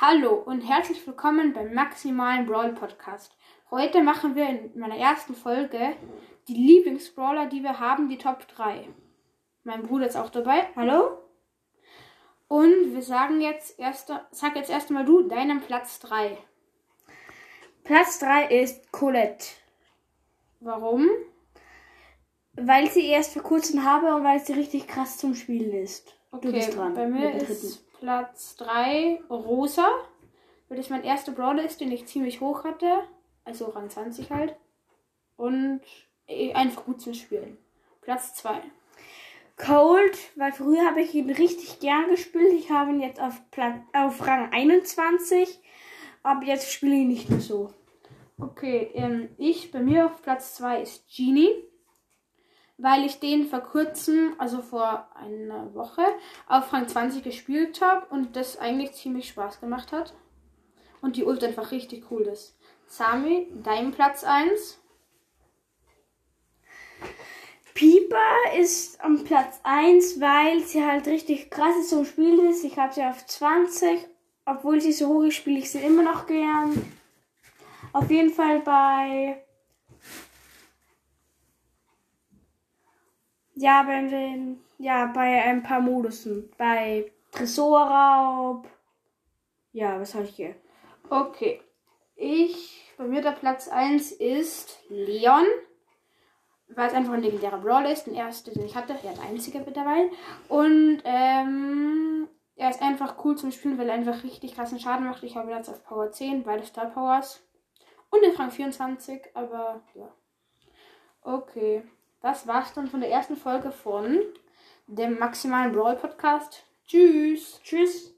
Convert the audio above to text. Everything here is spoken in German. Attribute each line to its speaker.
Speaker 1: Hallo und herzlich willkommen beim Maximalen Brawl Podcast. Heute machen wir in meiner ersten Folge die Lieblingsbrawler, die wir haben, die Top 3. Mein Bruder ist auch dabei. Hallo. Und wir sagen jetzt erst, sag jetzt erstmal du deinen Platz 3.
Speaker 2: Platz 3 ist Colette.
Speaker 1: Warum?
Speaker 2: Weil sie erst vor kurzem habe und weil sie richtig krass zum Spielen ist.
Speaker 1: Okay,
Speaker 2: du bist dran.
Speaker 1: bei mir ist Platz 3 Rosa, weil das mein erster Brawler ist, den ich ziemlich hoch hatte. Also Rang 20 halt. Und eh, einfach gut zum Spielen. Platz 2.
Speaker 2: Cold, weil früher habe ich ihn richtig gern gespielt. Ich habe ihn jetzt auf, Platz, auf Rang 21, aber jetzt spiele ich ihn nicht mehr so.
Speaker 1: Okay, ähm, ich bei mir auf Platz 2 ist Genie, weil ich den vor kurzem, also vor einer Woche, auf Rang 20 gespielt habe und das eigentlich ziemlich Spaß gemacht hat. Und die Ult einfach richtig cool ist. Sami, dein Platz 1.
Speaker 2: Pieper ist am Platz 1, weil sie halt richtig krass ist zum Spielen ist. Ich habe sie auf 20, obwohl sie so hoch ist, spiele ich sie immer noch gern. Auf jeden Fall bei. Ja, bei den, ja, bei ein paar Modusen. Bei Tresorraub. Ja, was habe ich hier?
Speaker 1: Okay. Ich, bei mir der Platz 1 ist Leon. Weil es einfach ein legendärer Brawler ist. Den ersten, den ich hatte. Ja, der einzige mittlerweile. Und, ähm, er ist einfach cool zum Spielen, weil er einfach richtig krassen Schaden macht. Ich habe ihn jetzt auf Power 10, beide Star Powers. Und den Rang 24, aber ja. Okay. Das war's dann von der ersten Folge von dem Maximalen Brawl Podcast. Tschüss.
Speaker 2: Tschüss.